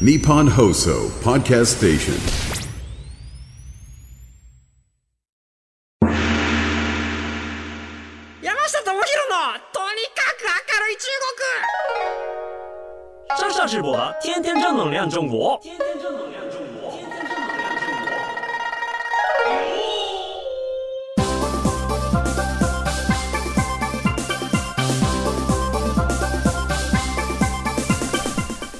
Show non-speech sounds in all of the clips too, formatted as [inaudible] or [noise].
Nippon Hoso Podcast Station. 山下智博のとにかく明るい中国上上直播的天天正能量中国，天天正能量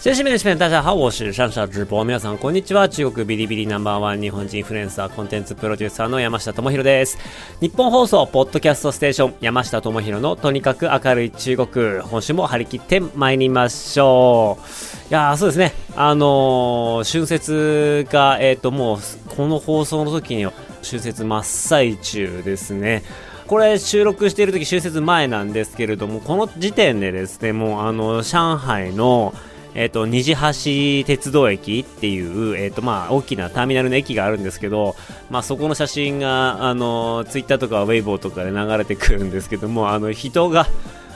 先生们、女士们、大家好，我是上下直播。皆さん、こんにちは。中国ビリビリナンバーワン日本人インフルエンサーコンテンツプロデューサーの山下智博です。日本放送、ポッドキャストステーション、山下智博のとにかく明るい中国。今週も張り切って参りましょう。いやー、そうですね。あのー春節が、えっ、と、もう、この放送の時には、春節真っ最中ですね。これ収録している時春節前なんですけれどもこの時点でですねもうあの上海のえっ、と虹橋鉄道駅っていう、えっ、とまあ大きなターミナルの駅があるんですけど、まあそこの写真があのツイッターとかウェイボーとかで流れてくるんですけどもあの人が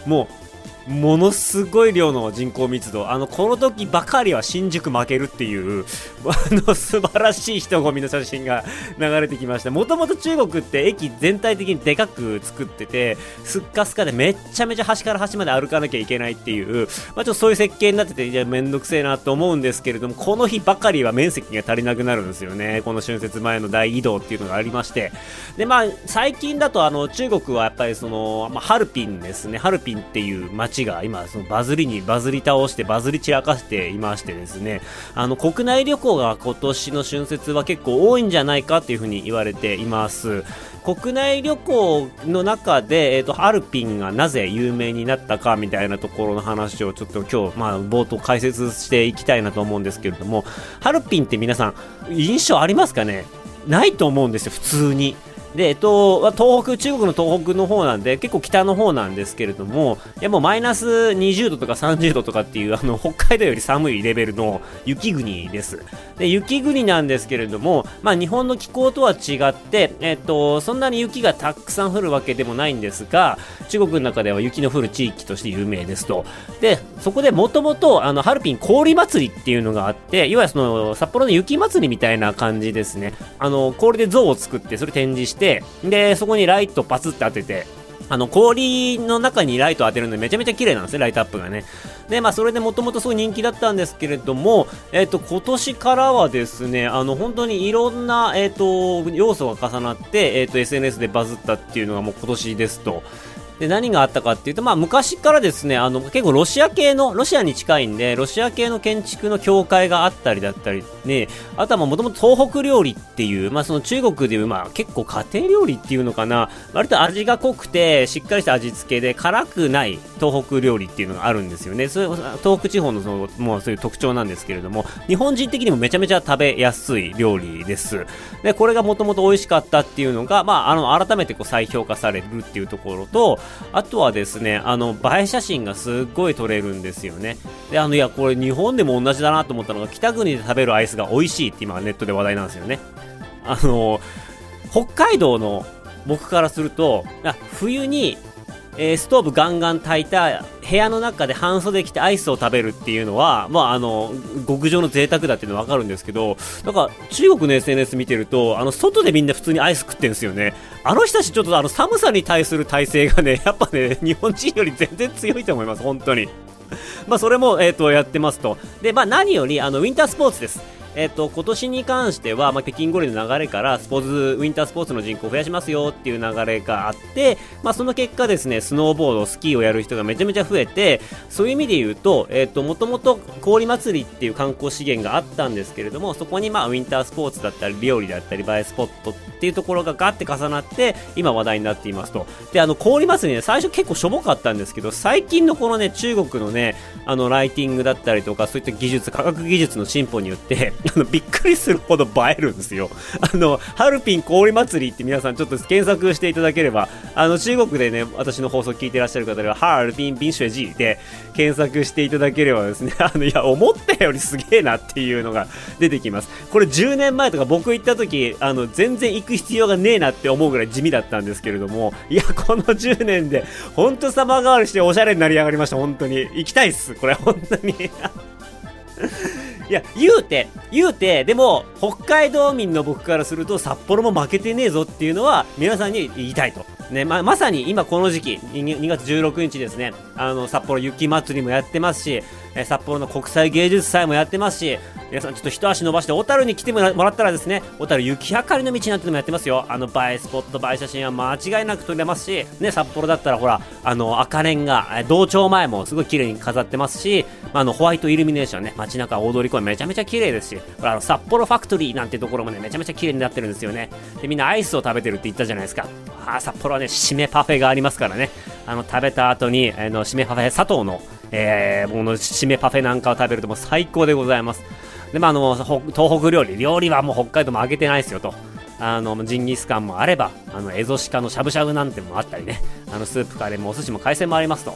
もうものすごい量の人口密度、あのこの時ばかりは新宿負けるっていう、あの素晴らしい人混みの写真が流れてきました。もともと中国って駅全体的にでかく作ってて、すっかすかでめっちゃめちゃ端から端まで歩かなきゃいけないっていう、まあ、ちょっとそういう設計になってて、いや、めんどくせえなと思うんですけれども、この日ばかりは面積が足りなくなるんですよね。この春節前の大移動っていうのがありまして。で、まあ、最近だとあの中国はやっぱりその、まあ、ハルピンですね。ハルピンっていう街が今、そのバズりにバズり倒して、バズり散らかしていましてですね、あの、国内旅行が今年の春節は結構多いんじゃないかっていうふうに言われています。国内旅行の中で、えっ、と、ハルピンがなぜ有名になったかみたいなところの話をちょっと今日、まあ、冒頭解説していきたいなと思うんですけれども、ハルピンって皆さん、印象ありますかね？ないと思うんですよ、普通に。で、えっと、まあ東北、中国の東北の方なんで、結構北の方なんですけれども、いやもうマイナス20度とか30度とかっていう、あの、北海道より寒いレベルの雪国です。で、雪国なんですけれども、まあ日本の気候とは違って、えっと、そんなに雪がたくさん降るわけでもないんですが、中国の中では雪の降る地域として有名ですと。で、そこでもともと、あの、ハルピン氷祭りっていうのがあって、いわゆるその、札幌の雪祭りみたいな感じですね。あの、氷で像を作って、それ展示して、で、そこにライトパツって当てて、あの、氷の中にライト当てるのでめちゃめちゃ綺麗なんですね、ライトアップがね。で、まあ、それでもともとすごい人気だったんですけれども、えっ、と、今年からはですね、あの、本当にいろんな、えっ、と、要素が重なって、えっ、と、SNS でバズったっていうのがもう今年ですと。で、何があったかっていうと、まあ、昔からですね、あの、結構ロシア系の、ロシアに近いんで、ロシア系の建築の教会があったりだったり、ね、あとはもともと東北料理っていう、まあ、その中国でいう、まあ、結構家庭料理っていうのかな、割と味が濃くて、しっかりした味付けで、辛くない東北料理っていうのがあるんですよね。それ東北地方のその、もうそういう特徴なんですけれども、日本人的にもめちゃめちゃ食べやすい料理です。で、これがもともと美味しかったっていうのが、まあ、あの、改めてこう再評価されるっていうところと、あとはですね、あの、映え写真がすっごい撮れるんですよね。で、あの、いや、これ日本でも同じだなと思ったのが、北国で食べるアイスが美味しいって今ネットで話題なんですよね。あの、北海道の僕からすると、冬に、えーストーブガンガン炊いた部屋の中で半袖着てアイスを食べるっていうのは、まあ、あの、極上の贅沢だっていうのはわかるんですけど、なんか、中国の SNS 見てると、あの、外でみんな普通にアイス食ってんですよね。あの人たちちょっとあの、寒さに対する体制がね、[laughs] やっぱね、日本人より全然強いと思います、本当に。まあ、それも、えっ、と、やってますと。で、まあ、何より、あの、ウィンタースポーツです。えっ、と、今年に関しては、まあ、北京五輪の流れから、スポーツ、ウィンタースポーツの人口を増やしますよっていう流れがあって、まあ、その結果ですね、スノーボード、スキーをやる人がめちゃめちゃ増えて、そういう意味で言うと、えっ、と、もともと氷祭りっていう観光資源があったんですけれども、そこにまあ、ウィンタースポーツだったり、料理だったり、映えスポットっていうところがガッて重なって、今話題になっていますと。で、あの、氷祭りね、最初結構しょぼかったんですけど、最近のこのね、中国のね、あの、ライティングだったりとか、そういった技術、科学技術の進歩によって、あの、びっくりするほど映えるんですよ。[laughs] あの、ハルピン氷祭りって皆さんちょっと検索していただければ、あの、中国でね、私の放送聞いてらっしゃる方では、ハルピンビンシュエジーで検索していただければですね、[laughs] あの、いや、思ったよりすげえなっていうのが出てきます。これ10年前とか僕行った時、あの、全然行く必要がねえなって思うぐらい地味だったんですけれども、いや、この10年で、ほんと様変わりしておしゃれになり上がりました、本当に。行きたいっす、これ、本当に。[laughs] いや、言うて、言うて、でも、北海道民の僕からすると、札幌も負けてねえぞっていうのは、皆さんに言いたいと。ね、ま、まさに今この時期、2, 月16日ですね、あの、札幌雪まつりもやってますし、え札幌の国際芸術祭もやってますし、皆さんちょっと一足伸ばして小樽に来てもらったらですね小樽雪明かりの道なんてのもやってますよ。あの映えスポット映え写真は間違いなく撮れますしね札幌だったらほらあの赤レンガ道庁前もすごい綺麗に飾ってますしあのホワイトイルミネーションね街中大通り公園めちゃめちゃ綺麗ですしほらあの札幌ファクトリーなんてところもねめちゃめちゃ綺麗になってるんですよね。でみんなアイスを食べてるって言ったじゃないですか。あ札幌はね締めパフェがありますからね。あの食べた後にあの締めパフェ佐藤のえー、もの締めパフェなんかを食べるともう最高でございますで、まあ、の、東北料理、料理はもう北海道も揚げてないですよと。あの、ジンギスカンもあれば、あの、エゾシカのしゃぶしゃぶなんてもあったりね、あの、スープカレーもお寿司も海鮮もありますと。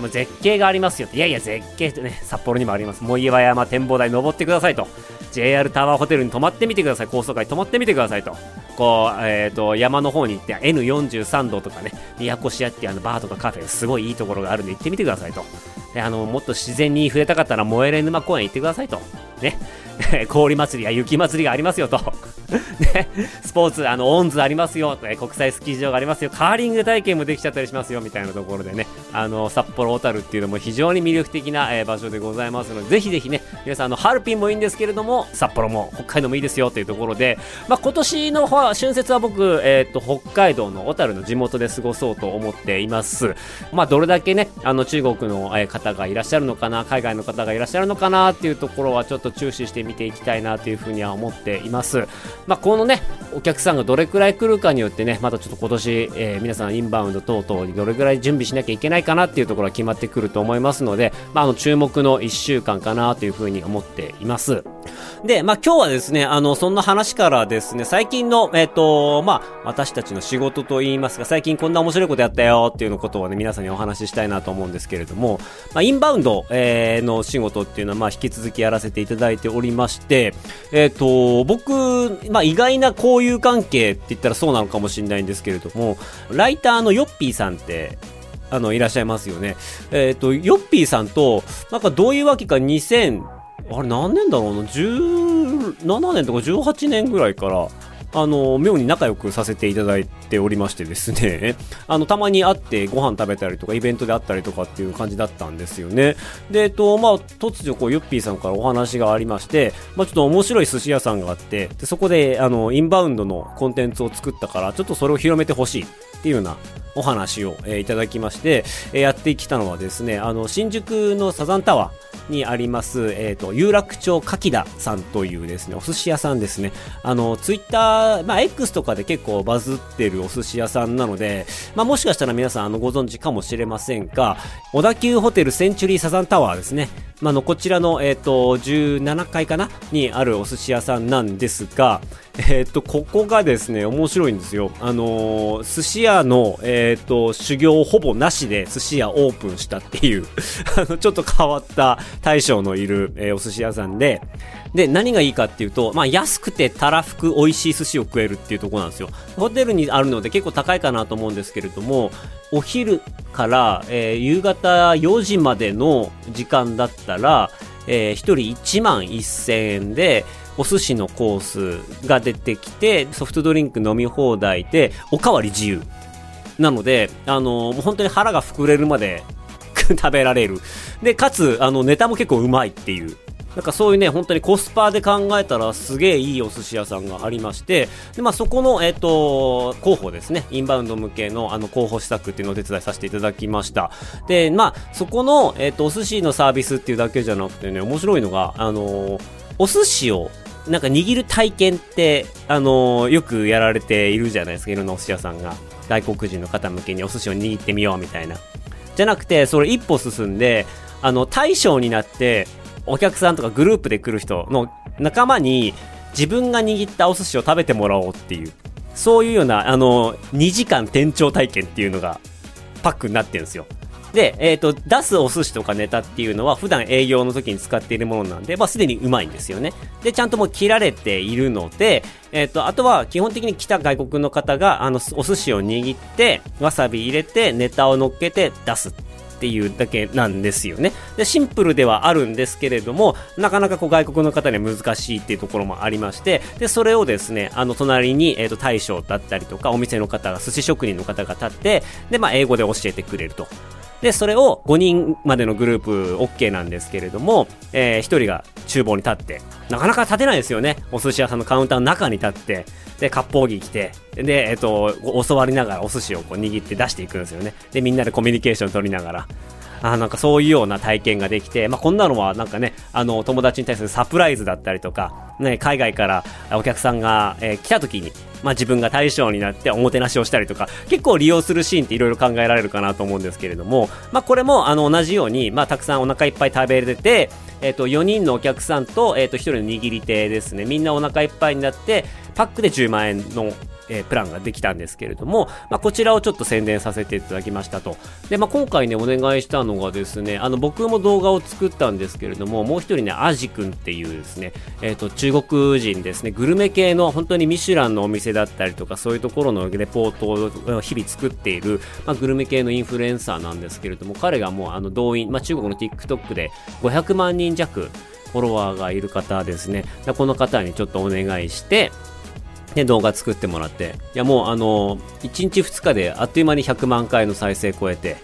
もう絶景がありますよいやいや、絶景ってね、札幌にもあります。藻岩山展望台登ってくださいと。JR タワーホテルに泊まってみてください。高層階泊まってみてくださいと。こう、えっ、ー、と、山の方に行って、N43 度とかね、宮古市屋ってあのバーとかカフェ、すごいいいところがあるんで行ってみてくださいと。で、あの、もっと自然に触れたかったら、燃えれ沼公園行ってくださいと。ね。[laughs] 氷祭りや雪祭りがありますよと。[laughs] ね、スポーツ、あの、オンズありますよ、国際スキー場がありますよ、カーリング体験もできちゃったりしますよ、みたいなところでね、あの、札幌小樽っていうのも非常に魅力的な、えー、場所でございますので、ぜひぜひね、皆さん、あの、ハルピンもいいんですけれども、札幌も北海道もいいですよというところで、まあ、今年の春節は僕、えっ、と、北海道の小樽の地元で過ごそうと思っています。まあ、どれだけね、あの、中国の方がいらっしゃるのかな、海外の方がいらっしゃるのかなっていうところはちょっと注視して見ていきたいなというふうには思っています。まあ、このね、お客さんがどれくらい来るかによってね、またちょっと今年、えー、皆さんインバウンド等々にどれくらい準備しなきゃいけないかなっていうところは決まってくると思いますので、まあ、あの、注目の1週間かなというふうに思っています。で、まあ、今日はですね、あの、そんな話からですね、最近の、えっ、ー、と、まあ、私たちの仕事と言いますか、最近こんな面白いことやったよっていうのことをね、皆さんにお話ししたいなと思うんですけれども、まあ、インバウンド、えー、の仕事っていうのは、まあ、引き続きやらせていたただいておりまして、えっ、ー、と、僕、まあ、意外な交友関係って言ったらそうなのかもしれないんですけれども、ライターのヨッピーさんって、あの、いらっしゃいますよね。えっ、ー、と、ヨッピーさんと、なんかどういうわけか2000、あれ何年だろうな、17年とか18年ぐらいから、あの、妙に仲良くさせていただいておりましてですね、[laughs] あの、たまに会ってご飯食べたりとか、イベントで会ったりとかっていう感じだったんですよね。で、えっと、まあ、突如こう、ユッピーさんからお話がありまして、まあ、ちょっと面白い寿司屋さんがあって、で、そこで、あの、インバウンドのコンテンツを作ったから、ちょっとそれを広めてほしいっていうようなお話を、えー、いただきまして、えー、やってきたのはですね、あの、新宿のサザンタワーにあります、えっ、ー、と、有楽町かきださんというですね、お寿司屋さんですね。あの、ツイッター、まあ、X とかで結構バズってるお寿司屋さんなので、まあ、もしかしたら皆さん、あの、ご存知かもしれませんが、小田急ホテルセンチュリーサザンタワーですね。まあ、の、こちらの、えっ、と、17階かなにあるお寿司屋さんなんですが、えっ、ー、と、ここがですね、面白いんですよ。あのー、寿司屋の、えっ、ー、と、修行ほぼなしで寿司屋オープンしたっていう [laughs] あの、ちょっと変わった大将のいる、えお寿司屋さんで、で、何がいいかっていうと、まあ、安くてたらふく美味しい寿司を食えるっていうとこなんですよ。ホテルにあるので結構高いかなと思うんですけれども、お昼から、え夕方4時までの時間だったら、えー、1人1万1000円で、お寿司のコースが出てきて、ソフトドリンク飲み放題で、おかわり自由。なので、あのー、本当に腹が膨れるまで [laughs] 食べられる。で、かつ、あの、ネタも結構うまいっていう。なんかそういうね、本当にコスパで考えたらすげえいいお寿司屋さんがありまして、で、まあそこの、えっ、ー、と、候補ですね、インバウンド向けのあの候補施策っていうのをお手伝いさせていただきました。で、まあそこの、えっ、ー、と、お寿司のサービスっていうだけじゃなくてね、面白いのが、あのー、お寿司をなんか握る体験って、あのよくやられているじゃないですか、いろんなお寿司屋さんが。外国人の方向けにお寿司を握ってみようみたいな。じゃなくて、それ一歩進んで、あの、大将になって、お客さんとかグループで来る人の仲間に自分が握ったお寿司を食べてもらおうっていう、そういうような、あの、2時間店長体験っていうのがパックになってるんですよ。で、えっ、ー、と、出すお寿司とかネタっていうのは普段営業の時に使っているものなんで、まあすでにうまいんですよね。で、ちゃんともう切られているので、えっ、ー、と、あとは基本的に来た外国の方が、あの、お寿司を握って、わさび入れて、ネタを乗っけて出すっていうだけなんですよね。で、シンプルではあるんですけれども、なかなかこう外国の方には難しいっていうところもありまして、で、それをですね、あの、隣に、えっ、ー、と、大将だったりとか、お店の方が、寿司職人の方が立って、で、まあ、英語で教えてくれると。で、それを5人までのグループ OK なんですけれども、えー、1人が厨房に立って、なかなか立てないですよね。お寿司屋さんのカウンターの中に立って、で、割烹着着て、で、えっ、ー、と、教わりながらお寿司をこう握って出していくんですよね。で、みんなでコミュニケーション取りながら。あなんかそういうような体験ができて、まあ、こんなのはなんかね、あの、友達に対するサプライズだったりとか、ね、海外からお客さんが、えー、来た時に、まあ、自分が対象になっておもてなしをしたりとか、結構利用するシーンっていろいろ考えられるかなと思うんですけれども、まあ、これもあの同じように、まあ、たくさんお腹いっぱい食べれて、え、ー、と、4人のお客さんと、え、ー、と、1人の握り手ですね、みんなお腹いっぱいになって、パックで10万円のえー、プランができたんですけれども、まあ、こちらをちょっと宣伝させていただきましたと。で、まあ、今回ね、お願いしたのがですね、あの、僕も動画を作ったんですけれども、もう一人ね、アジ君っていうですね、えっ、ー、と、中国人ですね、グルメ系の本当にミシュランのお店だったりとか、そういうところのレポートを日々作っている、まあ、グルメ系のインフルエンサーなんですけれども、彼がもうあの動員、まあ、中国の TikTok で500万人弱、フォロワーがいる方ですね。この方にちょっとお願いして、で、動画作ってもらって、いやもうあの、1日2日であっという間に100万回の再生超えて、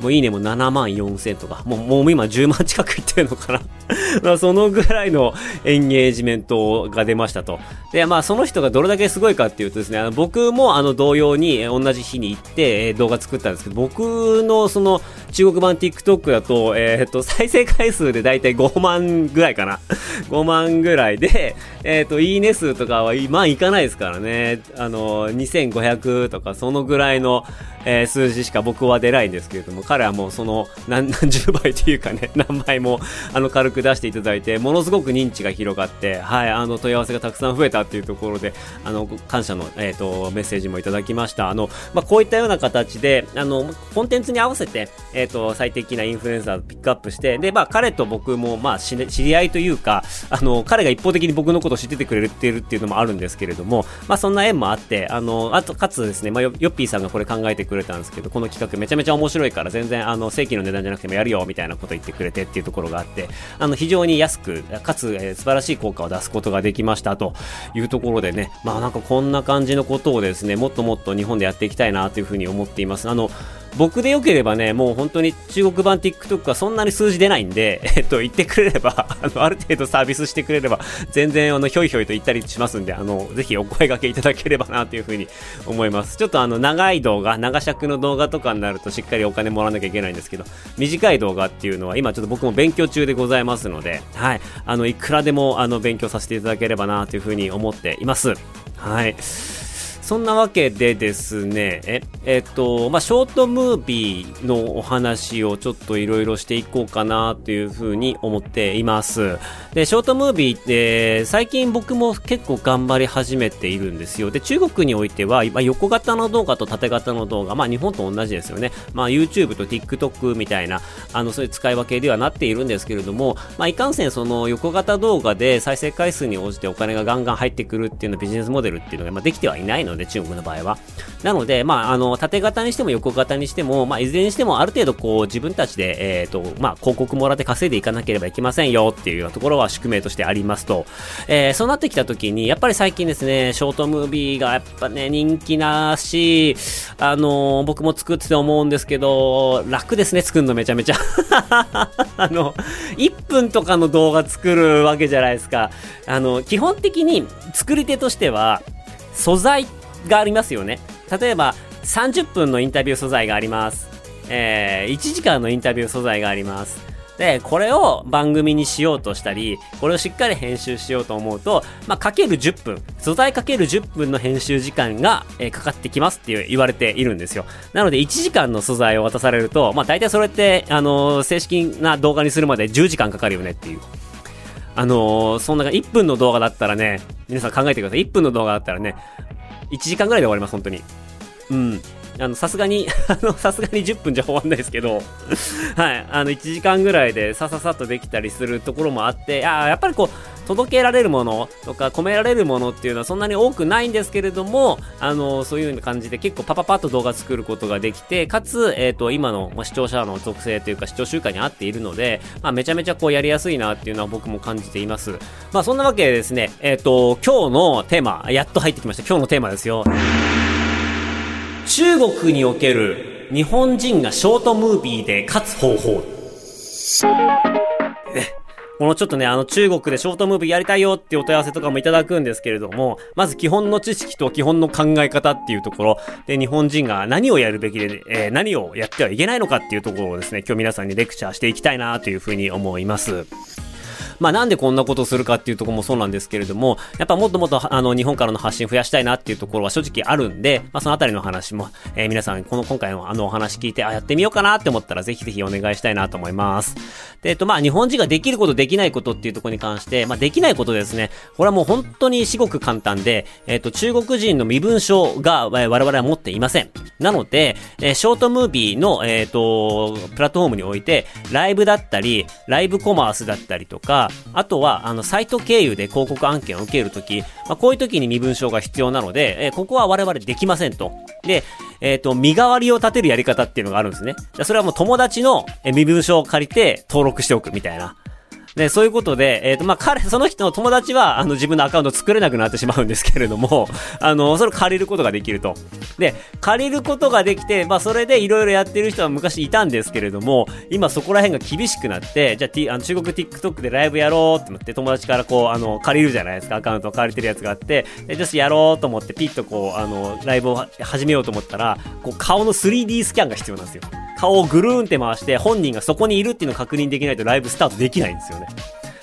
もういいねも7万4千とか、もう、もう今10万近くいってるのかな [laughs] まあそのぐらいのエンゲージメントが出ましたと。で、まあその人がどれだけすごいかっていうとですね、僕もあの同様に同じ日に行って動画作ったんですけど、僕のその中国版 TikTok だと、えー、っと、再生回数でだいたい5万ぐらいかな。[laughs] 5万ぐらいで、えー、っと、いいね数とかは、まあいかないですからね。あの、2500とかそのぐらいの、えー、数字しか僕は出ないんですけれども、彼はもうその何 [laughs] 何十倍というかね、[laughs] 何倍もあの軽く出していただいて、ものすごく認知が広がって、はい、あの問い合わせがたくさん増えたっていうところで、あの、感謝の、えっ、ー、と、メッセージもいただきました。あの、まあ、こういったような形で、あの、コンテンツに合わせて、えっ、ー、と、最適なインフルエンサーをピックアップして、で、まあ、彼と僕も、まあ、知り合いというか、あの、彼が一方的に僕のことを知っててくれてるっていうのもあるんですけれども、まあ、そんな縁もあって、あの、あと、かつですね、まあ、ヨッピーさんがこれ考えてくれたんですけど、この企画めちゃめちゃ面白いから、全然、あの、正規の値段じゃなくてもやるよ、みたいなこと言ってくれてっていうところがあって、あの、非常に安く、かつ、えー、素晴らしい効果を出すことができましたというところでね、まあなんかこんな感じのことをですね、もっともっと日本でやっていきたいなというふうに思っています。あの、僕でよければね、もう本当に中国版 TikTok はそんなに数字出ないんで、[laughs] えっと、言ってくれれば、あの、ある程度サービスしてくれれば、全然、あの、ひょいひょいと言ったりしますんで、あの、ぜひお声掛けいただければな、というふうに思います。ちょっとあの、長い動画、長尺の動画とかになるとしっかりお金もらわなきゃいけないんですけど、短い動画っていうのは今ちょっと僕も勉強中でございますので、はい、あの、いくらでも、あの、勉強させていただければな、というふうに思っています。はい。そんなわけでですね、え、えっと、まあ、ショートムービーのお話をちょっといろいろしていこうかなというふうに思っています。で、ショートムービーって、最近僕も結構頑張り始めているんですよ。で、中国においては、まあ、横型の動画と縦型の動画、まあ、日本と同じですよね。まあ、YouTube と TikTok みたいな、あの、そういう使い分けではなっているんですけれども、まあ、いかんせんその横型動画で再生回数に応じてお金がガンガン入ってくるっていうのビジネスモデルっていうのが、まあ、できてはいないので、で、中国の場合は。なので、まあ、あの、縦型にしても横型にしても、まあ、いずれにしてもある程度こう、自分たちで、えっ、ー、と、まあ、広告もらって稼いでいかなければいけませんよっていうようなところは宿命としてありますと、えー、そうなってきた時に、やっぱり最近ですね、ショートムービーがやっぱね、人気なし、あの僕も作ってて思うんですけど、楽ですね、作るのめちゃめちゃ。[laughs] あの、1分とかの動画作るわけじゃないですか。あの、基本的に作り手としては、素材がありますよね。例えば、30分のインタビュー素材があります。えー、1時間のインタビュー素材があります。で、これを番組にしようとしたり、これをしっかり編集しようと思うと、まあ、かける10分、素材かける10分の編集時間が、えー、かかってきますって言われているんですよ。なので、1時間の素材を渡されると、まあ、大体それって、あのー、正式な動画にするまで10時間かかるよねっていう。あのー、そんな1分の動画だったらね、皆さん考えてください。1分の動画だったらね、1時間ぐらいで終わります、本当に。うん。あの、さすがに、[laughs] あの、さすがに10分じゃ終わんないですけど、はい、あの、1時間ぐらいでさささっとできたりするところもあって、あやっぱりこう、届けられるものとか込められるものっていうのはそんなに多くないんですけれども、あの、そういうような感じで結構パパパッと動画作ることができて、かつ、えっ、と、今の視聴者の属性というか視聴習慣に合っているので、まあ、めちゃめちゃこうやりやすいなっていうのは僕も感じています。まあ、そんなわけでですね、えっ、と、今日のテーマ、やっと入ってきました。今日のテーマですよ。中国における日本人がショートムービーで勝つ方法。このちょっとね、あの中国でショートムービーやりたいよっていうお問い合わせとかもいただくんですけれども、まず基本の知識と基本の考え方っていうところで日本人が何をやるべきで、えー何をやってはいけないのかっていうところをですね、今日皆さんにレクチャーしていきたいなというふうに思います。まあなんでこんなことするかっていうところもそうなんですけれども、やっぱもっともっとあの日本からの発信増やしたいなっていうところは正直あるんで、まあそのあたりの話も、えー皆さんこの今回のあのお話聞いて、あ、やってみようかなって思ったらぜひぜひお願いしたいなと思います。で、えっとまあ日本人ができることできないことっていうところに関して、まあできないことですね。これはもう本当に至極簡単で、えっと中国人の身分証が我々は持っていません。なので、えーショートムービーの、えっ、と、プラットフォームにおいて、ライブだったり、ライブコマースだったりとか、あとは、あの、サイト経由で広告案件を受けるとき、まあ、こういうときに身分証が必要なので、えーここは我々できませんと。で、えっ、と、身代わりを立てるやり方っていうのがあるんですね。それはもう友達の身分証を借りて登録しておくみたいな。で、そういうことで、えっ、と、まあ、彼、その人の友達は、あの、自分のアカウント作れなくなってしまうんですけれども、[laughs] あの、それを借りることができると。で、借りることができて、まあ、それでいろいろやってる人は昔いたんですけれども、今そこら辺が厳しくなって、じゃあ、T、あの中国 TikTok でライブやろうって思って、友達からこう、あの、借りるじゃないですか、アカウントを借りてるやつがあって、で、じゃあやろうと思って、ピッとこう、あの、ライブを始めようと思ったら、こう、顔の 3D スキャンが必要なんですよ。顔をぐるーんって回して、本人がそこにいるっていうのを確認できないとライブスタートできないんですよね。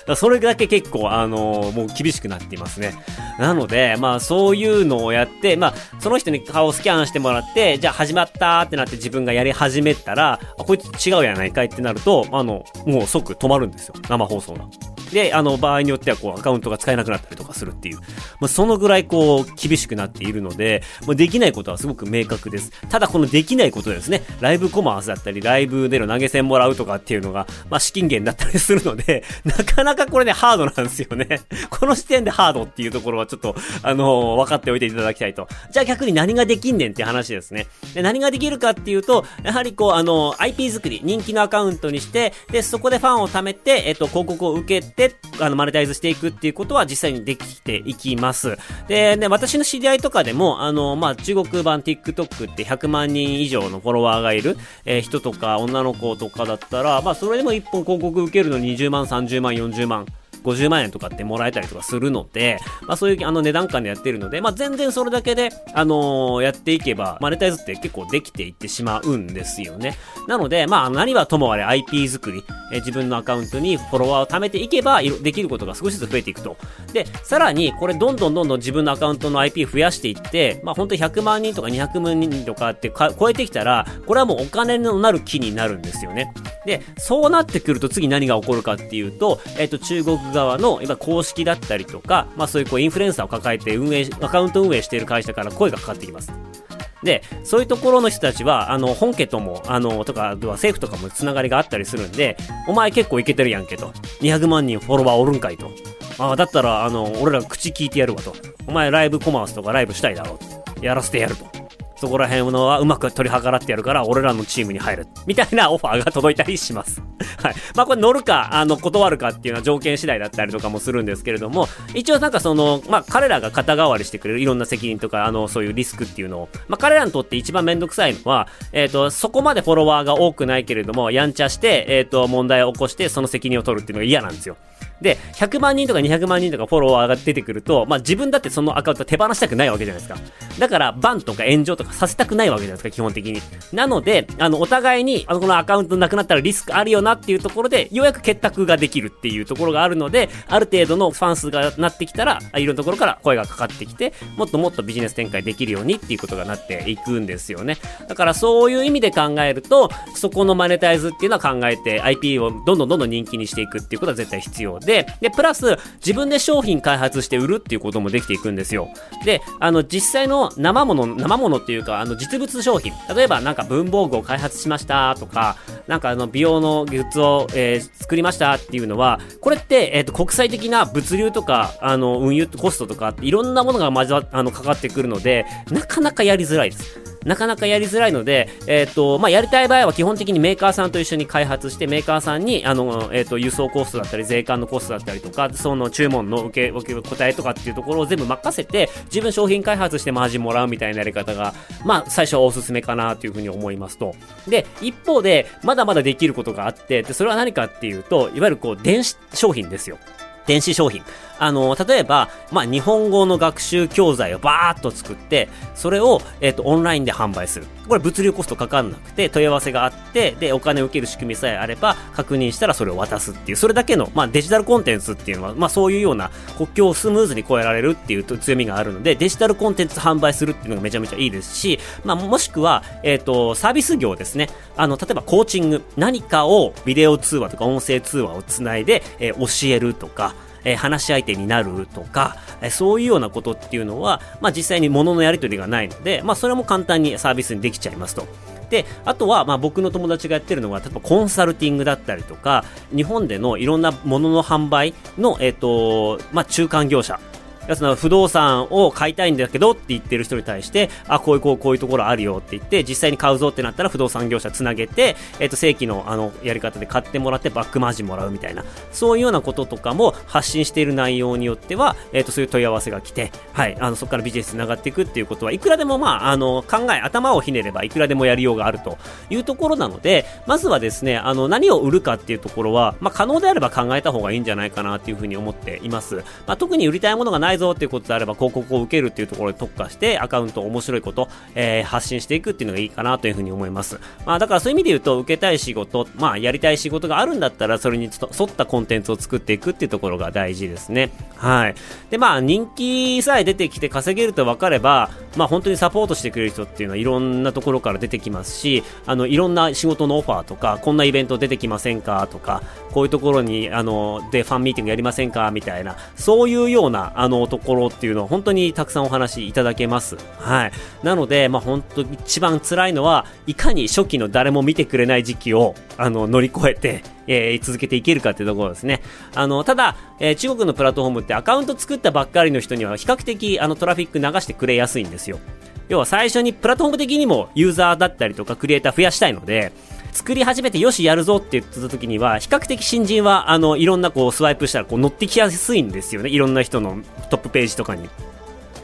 だそれだけ結構、あのもう厳しくなっていますね。なので、まあそういうのをやって、まあその人に顔をスキャンしてもらって、じゃあ始まったってなって自分がやり始めたら、こいつ違うやないかいってなると、あの、もう即止まるんですよ。生放送が。で、あの、場合によってはこうアカウントが使えなくなったりとかするっていう。まあそのぐらいこう厳しくなっているので、まあ、できないことはすごく明確です。ただこのできないことですね、ライブコマースだったり、ライブでの投げ銭もらうとかっていうのが、まあ資金源だったりするので、[laughs] なかなかこれね、ハードなんですよね。[laughs] この時点でハードっていうところはちょっと、あのー分かっておいていただきたいと。じゃあ逆に何ができんねんって話ですね。で、何ができるかっていうと、やはりこう、あのー IP 作り、人気のアカウントにして、で、そこでファンを貯めて、えっと、広告を受けて、あの、マネタイズしていくっていうことは実際にできていきます。で、ね、私の知り合いとかでも、あの、まあ、中国版 TikTok って100万人以上のフォロワーがいる、えー人とか女の子とかだったら、まあ、それでも1本広告受けるの20万、30万、40万。50万円とかってもらえたりとかするので、まあそういうあの値段感でやってるので、まあ全然それだけで、あのーやっていけば、マネタイズって結構できていってしまうんですよね。なので、まあ何はともあれ IP 作り、え自分のアカウントにフォロワーを貯めていけば、できることが少しずつ増えていくと。で、さらに、これどんどんどんどん自分のアカウントの IP 増やしていって、まあ本当に100万人とか200万人とかって超えてきたら、これはもうお金のなる木になるんですよね。で、そうなってくると次何が起こるかっていうと、えっ、と、中国側の今公式だったりとか、まあそういうこうインフルエンサーを抱えて運営、アカウント運営している会社から声がかかってきます。で、そういうところの人たちは、あの、本家とも、あの、とか、では政府とかもつながりがあったりするんで、お前結構いけてるやんけと。200万人フォロワーおるんかいと。ああ、だったら、あの、俺ら口聞いてやるわと。お前ライブコマースとかライブしたいだろう。やらせてやると。そこら辺のはうまく取り計らってやるから、俺らのチームに入る。みたいなオファーが届いたりします。[laughs] はい。まあこれ乗るか、あの、断るかっていうのは条件次第だったりとかもするんですけれども、一応なんかその、まあ彼らが肩代わりしてくれるいろんな責任とか、あの、そういうリスクっていうのを、まあ彼らにとって一番めんどくさいのは、えっ、と、そこまでフォロワーが多くないけれども、やんちゃして、えっ、と、問題を起こして、その責任を取るっていうのが嫌なんですよ。で、100万人とか200万人とかフォロワーが出てくると、まあ自分だってそのアカウント手放したくないわけじゃないですか。だから、バンとか炎上とかさせたくないわけじゃないですか、基本的に。なので、あの、お互いに、あの、このアカウントなくなったらリスクあるよなっていうところで、ようやく結託ができるっていうところがあるので、ある程度のファン数がなってきたら、いろんなところから声がかかってきて、もっともっとビジネス展開できるようにっていうことがなっていくんですよね。だからそういう意味で考えると、そこのマネタイズっていうのは考えて、IP をどんどんどんどん人気にしていくっていうことは絶対必要で、で、プラス、自分で商品開発して売るっていうこともできていくんですよ。で、あの、実際の生もの、生ものっていうか、あの、実物商品。例えば、なんか文房具を開発しましたとか、なんかあの、美容のグッズを、えー作りましたっていうのは、これって、えっ、と、国際的な物流とか、あの、運輸コストとか、いろんなものが交わ、あの、かかってくるので、なかなかやりづらいです。なかなかやりづらいので、えっ、と、まあ、やりたい場合は基本的にメーカーさんと一緒に開発して、メーカーさんに、あの、えっ、と、輸送コストだったり、税関のコストだったりとか、その注文の受け、受け答えとかっていうところを全部任せて、自分商品開発してマージンもらうみたいなやり方が、まあ、最初はおすすめかなというふうに思いますと。で、一方で、まだまだできることがあって、で、それは何かっていうと、いわゆるこう、電子商品ですよ。電子商品。あの、例えば、まあ、日本語の学習教材をバーっと作って、それを、えっ、と、オンラインで販売する。これ物流コストかかんなくて、問い合わせがあって、で、お金を受ける仕組みさえあれば、確認したらそれを渡すっていう、それだけの、まあ、デジタルコンテンツっていうのは、まあ、そういうような国境をスムーズに越えられるっていう強みがあるので、デジタルコンテンツ販売するっていうのがめちゃめちゃいいですし、まあ、もしくは、えっ、と、サービス業ですね。あの、例えばコーチング、何かをビデオ通話とか音声通話をつないで、えー教えるとか、えー話し相手になるとか、えーそういうようなことっていうのは、まあ、実際に物のやり取りがないので、まあ、それも簡単にサービスにできちゃいますと。で、あとは、まあ、僕の友達がやってるのは、例えばコンサルティングだったりとか、日本でのいろんなものの販売の、えっ、と、まあ、中間業者。その不動産を買いたいんだけどって言ってる人に対して、あ、こういうこうこういうところあるよって言って、実際に買うぞってなったら不動産業者つなげて、えっ、と、正規のあの、やり方で買ってもらってバックマージンもらうみたいな、そういうようなこととかも発信している内容によっては、えっ、と、そういう問い合わせが来て、はい、あの、そこからビジネスつながっていくっていうことは、いくらでもまあ、あの、考え、頭をひねればいくらでもやりようがあるというところなので、まずはですね、あの、何を売るかっていうところは、まあ、可能であれば考えた方がいいんじゃないかなっていうふうに思っています。まあ、特に売りたいものがないぞっていうことであれば、広告を受けるっていうところに特化して、アカウント面白いこと、えー発信していくっていうのがいいかなというふうに思います。まあ、だからそういう意味で言うと、受けたい仕事、まあ、やりたい仕事があるんだったら、それに沿ったコンテンツを作っていくっていうところが大事ですね。はい。で、まあ、人気さえ出てきて稼げると分かれば、まあ、本当にサポートしてくれる人っていうのはいろんなところから出てきますし、あの、いろんな仕事のオファーとか、こんなイベント出てきませんかとか、こういうところに、あの、で、ファンミーティングやりませんかみたいな、そういうような、あの、ところっていうのは本当にたくさんお話いただけます。はい。なので、まあ、本当一番辛いのは、いかに初期の誰も見てくれない時期を、あの、乗り越えて、えー続けていけるかっていうところですね。あの、ただ、えー中国のプラットフォームってアカウント作ったばっかりの人には比較的あのトラフィック流してくれやすいんですよ。要は最初にプラットフォーム的にもユーザーだったりとかクリエイター増やしたいので、作り始めてよしやるぞって言ってた時には、比較的新人はあのいろんなこうスワイプしたらこう乗ってきやすいんですよね。いろんな人のトップページとかに。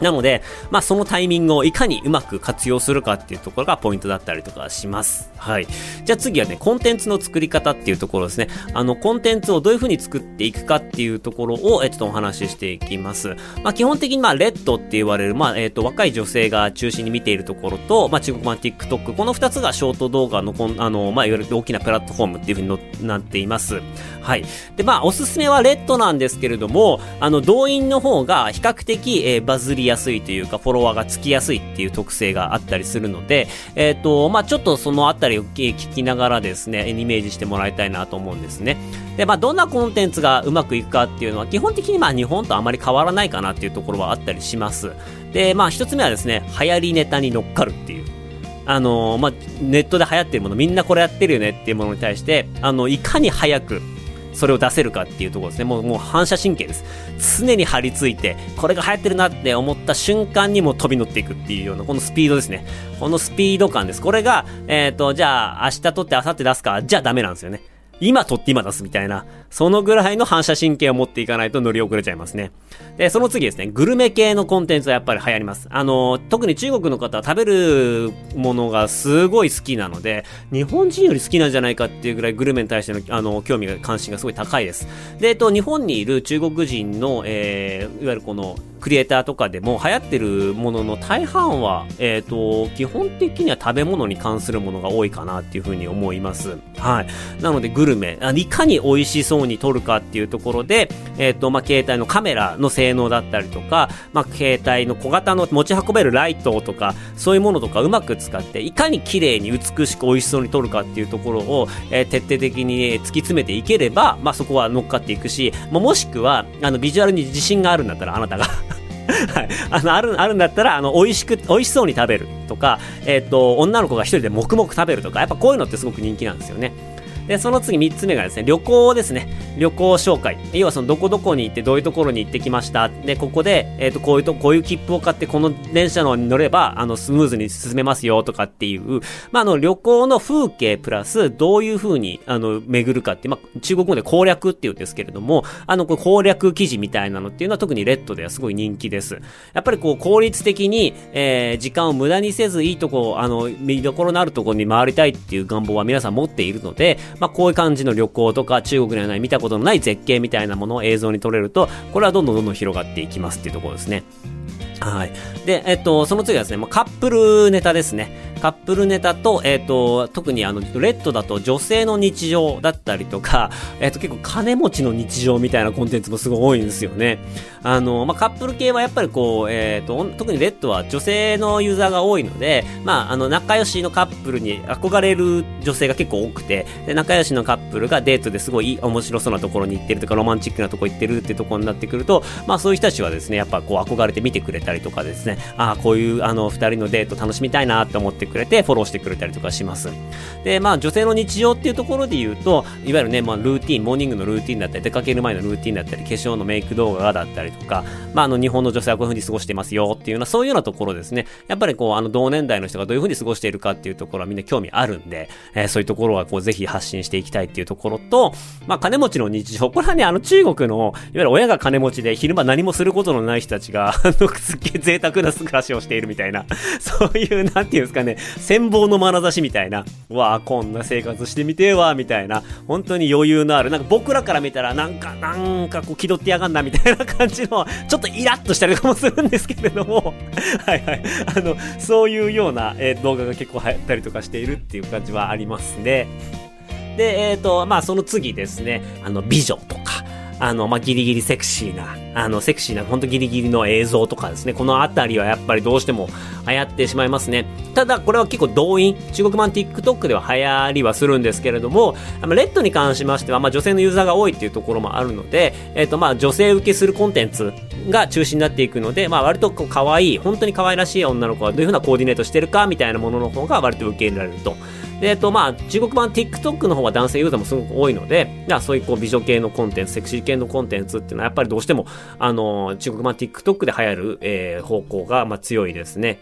なので、まあ、そのタイミングをいかにうまく活用するかっていうところがポイントだったりとかします。はい。じゃあ次はね、コンテンツの作り方っていうところですね。あの、コンテンツをどういう風に作っていくかっていうところを、えっとお話ししていきます。まあ、基本的に、まあ、レッドって言われる、まあ、えっ、と、若い女性が中心に見ているところと、まあ、中国版 TikTok、この二つがショート動画のこん、あの、まあ、いわゆる大きなプラットフォームっていう風になっています。はい。で、まあ、おすすめはレッドなんですけれども、あの、動員の方が比較的、えーバズりやすいというか、フォロワーがつきやすいっていう特性があったりするので、えっ、と、まあ、ちょっとそのあたりを聞きながらですね、イメージしてもらいたいなと思うんですね。で、まあ、どんなコンテンツがうまくいくかっていうのは、基本的にまあ、日本とあまり変わらないかなっていうところはあったりします。で、まあ、一つ目はですね、流行りネタに乗っかるっていう。あのまあ、ネットで流行ってるもの、みんなこれやってるよねっていうものに対して、あの、いかに早く、それを出せるかっていうところですね。もう、もう反射神経です。常に張り付いて、これが流行ってるなって思った瞬間にも飛び乗っていくっていうような、このスピードですね。このスピード感です。これが、えっ、と、じゃあ、明日撮って明後日出すか、じゃあダメなんですよね。今撮って今出すみたいな、そのぐらいの反射神経を持っていかないと乗り遅れちゃいますね。で、その次ですね、グルメ系のコンテンツはやっぱり流行ります。あの、特に中国の方は食べるものがすごい好きなので、日本人より好きなんじゃないかっていうぐらいグルメに対しての、あの、興味が、関心がすごい高いです。で、えっと、日本にいる中国人の、えー、いわゆるこの、クリエイターとかでも流行ってるものの大半は、えっ、と、基本的には食べ物に関するものが多いかなっていうふうに思います。はい。なので、グルメ、いかに美味しそうに撮るかっていうところで、えっ、と、まあ、携帯のカメラの性能だったりとか、まあ、携帯の小型の持ち運べるライトとか、そういうものとかうまく使って、いかに綺麗に美しく美味しそうに撮るかっていうところを、えー、徹底的に突き詰めていければ、まあ、そこは乗っかっていくし、まあ、もしくは、あの、ビジュアルに自信があるんだったら、あなたが [laughs] はい。あの、ある、あるんだったら、あの、美味しく、美味しそうに食べるとか、え、ー、と、女の子が1人で黙々食べるとか、やっぱこういうのってすごく人気なんですよね。で、その次3つ目がですね、旅行ですね。旅行紹介。要はそのどこどこに行ってどういうところに行ってきました。で、ここで、えっ、ー、と、こういうと、こういう切符を買ってこの電車のに乗れば、あの、スムーズに進めますよとかっていう、まあ、あの、旅行の風景プラス、どういう風に、あの、巡るかって、まあ、中国語で攻略って言うんですけれども、あの、これ攻略記事みたいなのっていうのは特にレッドではすごい人気です。やっぱりこう、効率的に、えー、時間を無駄にせず、いいとこ、あの、見どころのあるところに回りたいっていう願望は皆さん持っているので、まあ、こういう感じの旅行とか中国にはない見たことのない絶景みたいなものを映像に撮れると、これはどんどんどんどん広がっていきますっていうところですね。はい。で、えっと、その次はですね、まあ、カップルネタですね。カップルネタと、えっ、と、特にあの、レッドだと女性の日常だったりとか、えっ、と、結構金持ちの日常みたいなコンテンツもすごい多いんですよね。あの、まあ、カップル系はやっぱりこう、えっ、と、特にレッドは女性のユーザーが多いので、まあ、あの、仲良しのカップルに憧れる女性が結構多くて、で、仲良しのカップルがデートですごい面白そうなところに行ってるとか、ロマンチックなとこ行ってるってところになってくると、まあ、そういう人たちはですね、やっぱこう憧れて見てくれたりたりとかですね、ああ、こういう、あの、二人のデート楽しみたいなって思ってくれて、フォローしてくれたりとかします。で、まあ女性の日常っていうところで言うと、いわゆるね、まあルーティン、モーニングのルーティンだったり、出かける前のルーティンだったり、化粧のメイク動画だったりとか、まああの日本の女性はこういう風に過ごしてますよっていうような、そういうようなところですね。やっぱりこう、あの同年代の人がどういう風に過ごしているかっていうところはみんな興味あるんで、えー、そういうところはこうぜひ発信していきたいっていうところと、まあ金持ちの日常、これはね、あの中国の、いわゆる親が金持ちで昼間何もすることのない人たちが、あの、すっげえ贅沢な暮らしをしているみたいな、[laughs] そういう、なんていうんですかね、羨望の眼差しみたいな、わあ、こんな生活してみてえわ、みたいな、本当に余裕のある、なんか僕らから見たら、なんか、なんかこう気取ってやがんな、みたいな感じの、ちょっとイラッとしたりとかもするんですけれども、[laughs] はいはい、あの、そういうような、えー、動画が結構流行ったりとかしているっていう感じはありますね。で、えっ、ー、と、まあ、その次ですね、あの、美女と、あの、まあ、ギリギリセクシーな、あの、セクシーな、ほんとギリギリの映像とかですね、このあたりはやっぱりどうしても流行ってしまいますね。ただ、これは結構動員、中国版 TikTok では流行りはするんですけれども、レッドに関しましては、まあ、女性のユーザーが多いっていうところもあるので、えっ、ー、と、まあ、女性受けするコンテンツが中心になっていくので、まあ、割とこう可愛い、本当に可愛らしい女の子はどういうふうなコーディネートしてるかみたいなものの方が割と受け入れられると。で、えっと、まあ、中国版 TikTok の方は男性ユーザーもすごく多いので、じゃあそういうこう美女系のコンテンツ、セクシー系のコンテンツっていうのはやっぱりどうしても、あの、中国版 TikTok で流行る、えー、方向が、まあ、強いですね。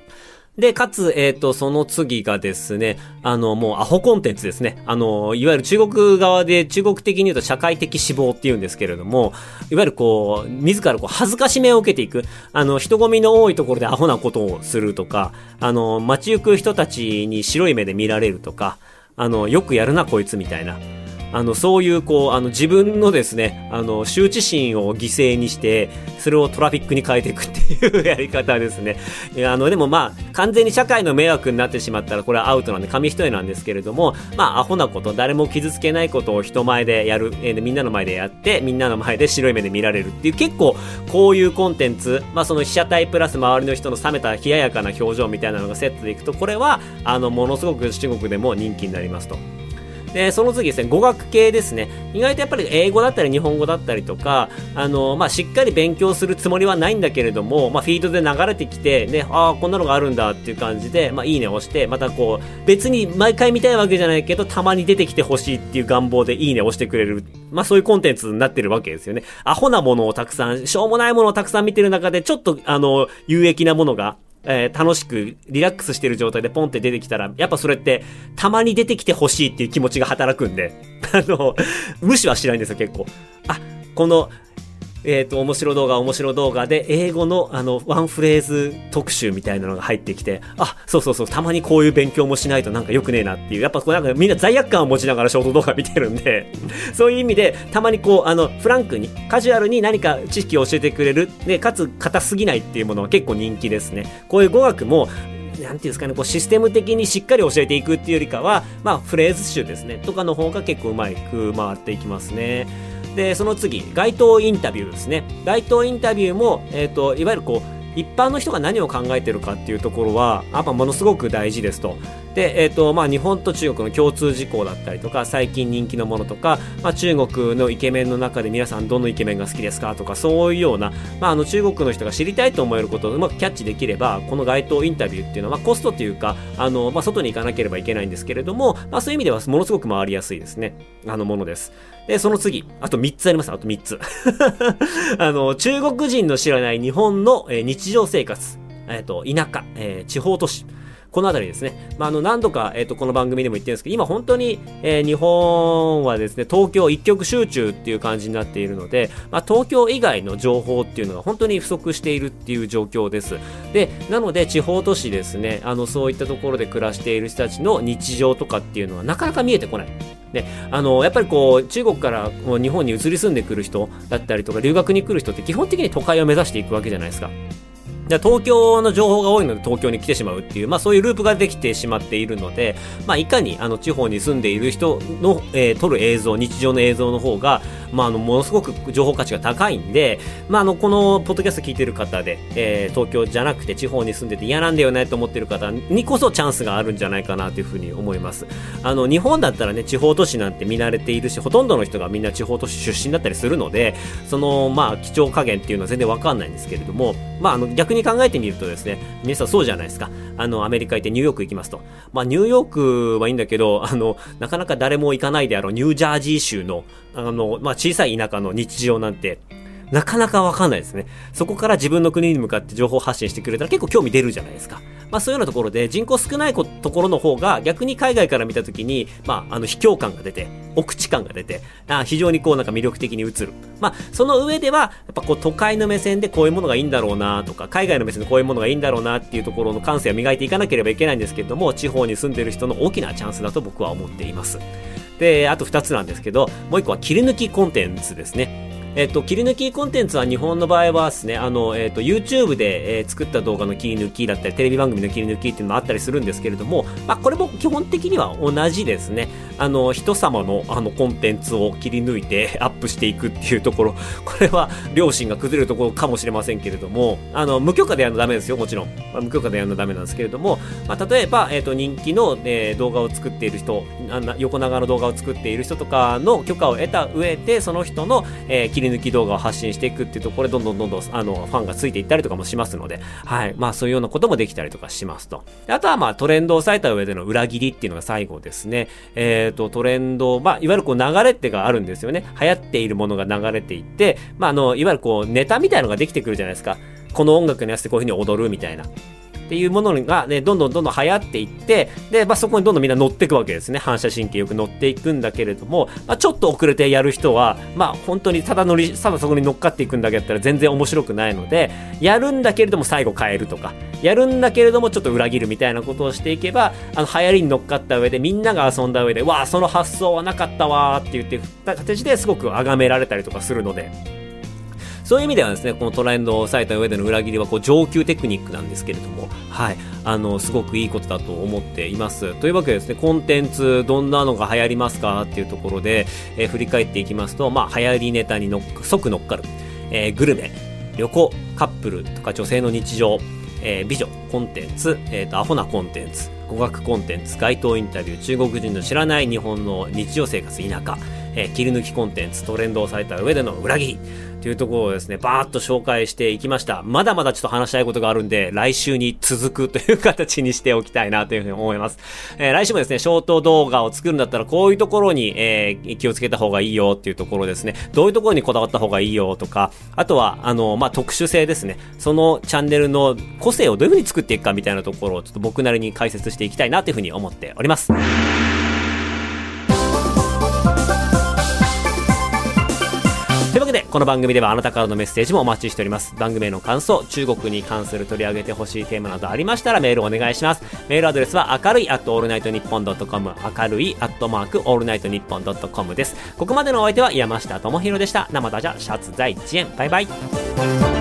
で、かつ、えっ、ー、と、その次がですね、あの、もうアホコンテンツですね。あの、いわゆる中国側で、中国的に言うと社会的死亡って言うんですけれども、いわゆるこう、自らこう、恥ずかしめを受けていく。あの、人混みの多いところでアホなことをするとか、あの、街行く人たちに白い目で見られるとか、あの、よくやるなこいつみたいな。あの、そういう、こう、あの、自分のですね、あの、羞恥心を犠牲にして、それをトラフィックに変えていくっていうやり方ですね。あの、でもまあ、完全に社会の迷惑になってしまったら、これはアウトなんで、紙一重なんですけれども、まあ、アホなこと、誰も傷つけないことを人前でやる、えー、みんなの前でやって、みんなの前で白い目で見られるっていう、結構、こういうコンテンツ、まあ、その被写体プラス周りの人の冷めた冷ややかな表情みたいなのがセットでいくと、これは、あの、ものすごく中国でも人気になりますと。で、その次ですね、語学系ですね。意外とやっぱり英語だったり日本語だったりとか、あの、まあ、しっかり勉強するつもりはないんだけれども、まあ、フィードで流れてきて、ね、ああ、こんなのがあるんだっていう感じで、まあ、いいねを押して、またこう、別に毎回見たいわけじゃないけど、たまに出てきてほしいっていう願望でいいねを押してくれる。まあ、そういうコンテンツになってるわけですよね。アホなものをたくさん、しょうもないものをたくさん見てる中で、ちょっと、あの、有益なものが、えー、楽しく、リラックスしてる状態でポンって出てきたら、やっぱそれって、たまに出てきてほしいっていう気持ちが働くんで、あの、無視はしないんですよ、結構。あ、この、えっ、と、面白動画、面白動画で、英語の、あの、ワンフレーズ特集みたいなのが入ってきて、あ、そうそうそう、たまにこういう勉強もしないとなんか良くねえなっていう、やっぱこうなんかみんな罪悪感を持ちながらショート動画見てるんで、[laughs] そういう意味で、たまにこう、あの、フランクに、カジュアルに何か知識を教えてくれる、で、かつ、硬すぎないっていうものは結構人気ですね。こういう語学も、なんていうんですかね、こうシステム的にしっかり教えていくっていうよりかは、まあ、フレーズ集ですね、とかの方が結構うまく回っていきますね。で、その次、街頭インタビューですね。街頭インタビューも、えっ、ー、と、いわゆるこう、一般の人が何を考えてるかっていうところは、やっぱものすごく大事ですと。で、えっ、ー、と、まあ、日本と中国の共通事項だったりとか、最近人気のものとか、まあ、中国のイケメンの中で皆さんどのイケメンが好きですかとか、そういうような、まあ、あの、中国の人が知りたいと思えることをうまくキャッチできれば、この街頭インタビューっていうのは、まあ、コストというか、あの、まあ、外に行かなければいけないんですけれども、まあ、そういう意味ではものすごく回りやすいですね。あのものです。で、その次、あと3つあります。あと3つ。[laughs] あの、中国人の知らない日本の、えー、日常生活、えっ、ー、と、田舎、えー、地方都市。このあたりですね。まあ、あの、何度か、えっ、ー、と、この番組でも言ってるんですけど、今本当に、えー、日本はですね、東京一極集中っていう感じになっているので、まあ、東京以外の情報っていうのが本当に不足しているっていう状況です。で、なので、地方都市ですね、あの、そういったところで暮らしている人たちの日常とかっていうのはなかなか見えてこない。で、あの、やっぱりこう、中国から日本に移り住んでくる人だったりとか、留学に来る人って基本的に都会を目指していくわけじゃないですか。で東京の情報が多いので東京に来てしまうっていう、まあそういうループができてしまっているので、まあいかにあの地方に住んでいる人の、えー、撮る映像、日常の映像の方が、まああの、ものすごく情報価値が高いんで、まああの、このポッドキャスト聞いてる方で、えー、東京じゃなくて地方に住んでて嫌なんだよねと思ってる方にこそチャンスがあるんじゃないかなというふうに思います。あの、日本だったらね、地方都市なんて見慣れているし、ほとんどの人がみんな地方都市出身だったりするので、その、まあ、基調加減っていうのは全然わかんないんですけれども、まあ、あの、逆に考えてみるとですね、皆さんそうじゃないですか。あの、アメリカ行ってニューヨーク行きますと。まあ、ニューヨークはいいんだけど、[laughs] あの、なかなか誰も行かないであろうニュージャージー州の、あの、まあ、小さい田舎の日常なんて、なかなかわかんないですね。そこから自分の国に向かって情報発信してくれたら結構興味出るじゃないですか。まあそういうようなところで人口少ないところの方が逆に海外から見たときに、まああの卑怯感が出て、奥地感が出て、あ非常にこうなんか魅力的に映る。まあその上では、やっぱこう都会の目線でこういうものがいいんだろうなとか、海外の目線でこういうものがいいんだろうなっていうところの感性を磨いていかなければいけないんですけれども、地方に住んでる人の大きなチャンスだと僕は思っています。で、あと2つなんですけど、もう1個は切り抜きコンテンツですね。えっと、切り抜きコンテンツは日本の場合はですね、あの、えっと、YouTube で、えー、作った動画の切り抜きだったり、テレビ番組の切り抜きっていうのもあったりするんですけれども、まあ、これも基本的には同じですね。あの、人様のあのコンテンツを切り抜いて [laughs] アップしていくっていうところ、これは良心が崩れるところかもしれませんけれども、あの、無許可でやるのダメですよ、もちろん。まあ、無許可でやるのダメなんですけれども、まあ、例えば、えっと、人気の、えー、動画を作っている人、あ横長の動画を作っている人とかの許可を得た上で、その人の、えー、切り抜き動画を発信していくっていうところで、どんどんどんどん、あの、ファンがついていったりとかもしますので、はい。まあ、そういうようなこともできたりとかしますと。あとは、まあ、トレンドを抑えた上での裏切りっていうのが最後ですね。えっ、ー、と、トレンド、まあ、いわゆるこう、流れってがあるんですよね。流行っているものが流れていって、まあ、あの、いわゆるこう、ネタみたいのができてくるじゃないですか。この音楽に合わせてこういう風に踊るみたいな。っていうものがね、どんどんどんどん流行っていって、で、まあ、そこにどんどんみんな乗っていくわけですね。反射神経よく乗っていくんだけれども、まあ、ちょっと遅れてやる人は、まあ、本当にただ乗り、ただそこに乗っかっていくんだけだったら全然面白くないので、やるんだけれども最後変えるとか、やるんだけれどもちょっと裏切るみたいなことをしていけば、あの、流行りに乗っかった上でみんなが遊んだ上で、わあ、その発想はなかったわーって言って、形ですごく崇められたりとかするので、そういう意味ではですね、このトレンドを抑えた上での裏切りはこう上級テクニックなんですけれども、はい、あの、すごくいいことだと思っています。というわけでですね、コンテンツどんなのが流行りますかっていうところで、えー、振り返っていきますと、まあ、流行りネタにの即乗っかる、えー、グルメ、旅行、カップルとか女性の日常、えー、美女、コンテンツ、えっ、ー、と、アホなコンテンツ、語学コンテンツ、街頭インタビュー、中国人の知らない日本の日常生活、田舎、えー、切り抜きコンテンツ、トレンドをされた上での裏切り、というところをですね、バーッと紹介していきました。まだまだちょっと話したいことがあるんで、来週に続くという形にしておきたいなというふうに思います。えー、来週もですね、ショート動画を作るんだったら、こういうところに、えー、気をつけた方がいいよっていうところですね。どういうところにこだわった方がいいよとか、あとは、あの、まあ、特殊性ですね。そのチャンネルの個性をどういうふうに作っていくかみたいなところを、ちょっと僕なりに解説していきたいなというふうに思っております。この番組ではあなたからのメッセージもお待ちしております。番組への感想、中国に関する取り上げてほしいテーマなどありましたらメールお願いします。メールアドレスは明るい at all night 日本 .com 明るい at mark all night 日本 .com です。ここまでのお相手は山下智博でした。生田じゃシャツ在地園。バイバイ。